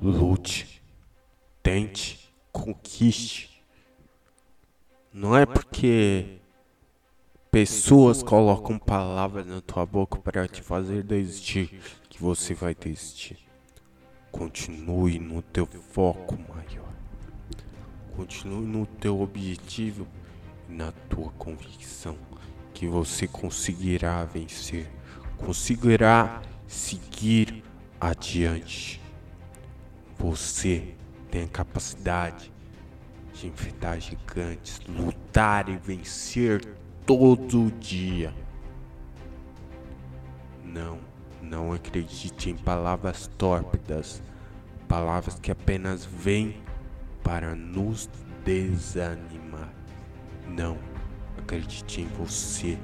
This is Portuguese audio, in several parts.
lute, tente, conquiste. Não é porque pessoas colocam palavras na tua boca para te fazer desistir que você vai desistir. Continue no teu foco maior. Continue no teu objetivo e na tua convicção que você conseguirá vencer, conseguirá seguir adiante. Você tem a capacidade de enfrentar gigantes, lutar e vencer todo dia. Não, não acredite em palavras tórpidas, palavras que apenas vêm para nos desanimar. Não, acredite em você.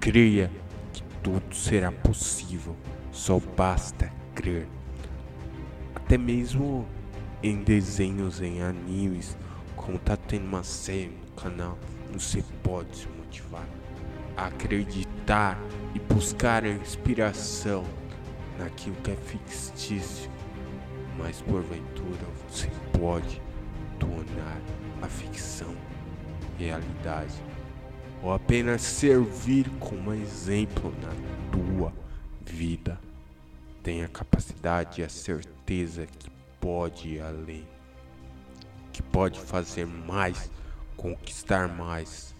Creia que tudo será possível. Só basta crer até mesmo em desenhos, em animes, como tá tendo uma série no canal, você pode se motivar a acreditar e buscar a inspiração naquilo que é fictício, mas porventura você pode tornar a ficção realidade ou apenas servir como exemplo na tua vida. Tenha capacidade e a certeza que pode ir além, que pode fazer mais, conquistar mais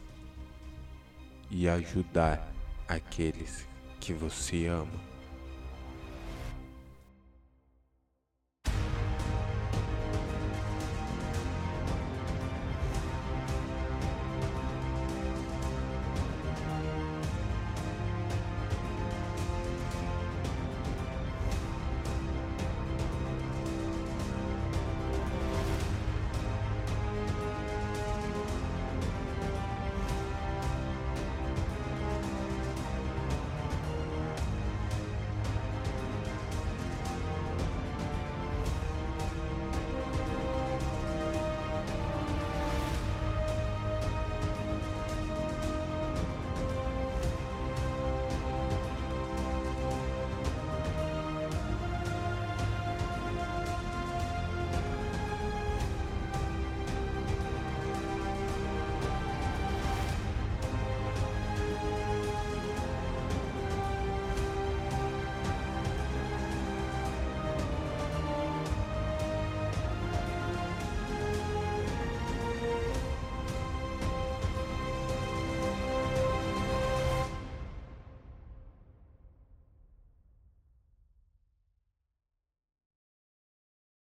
e ajudar aqueles que você ama.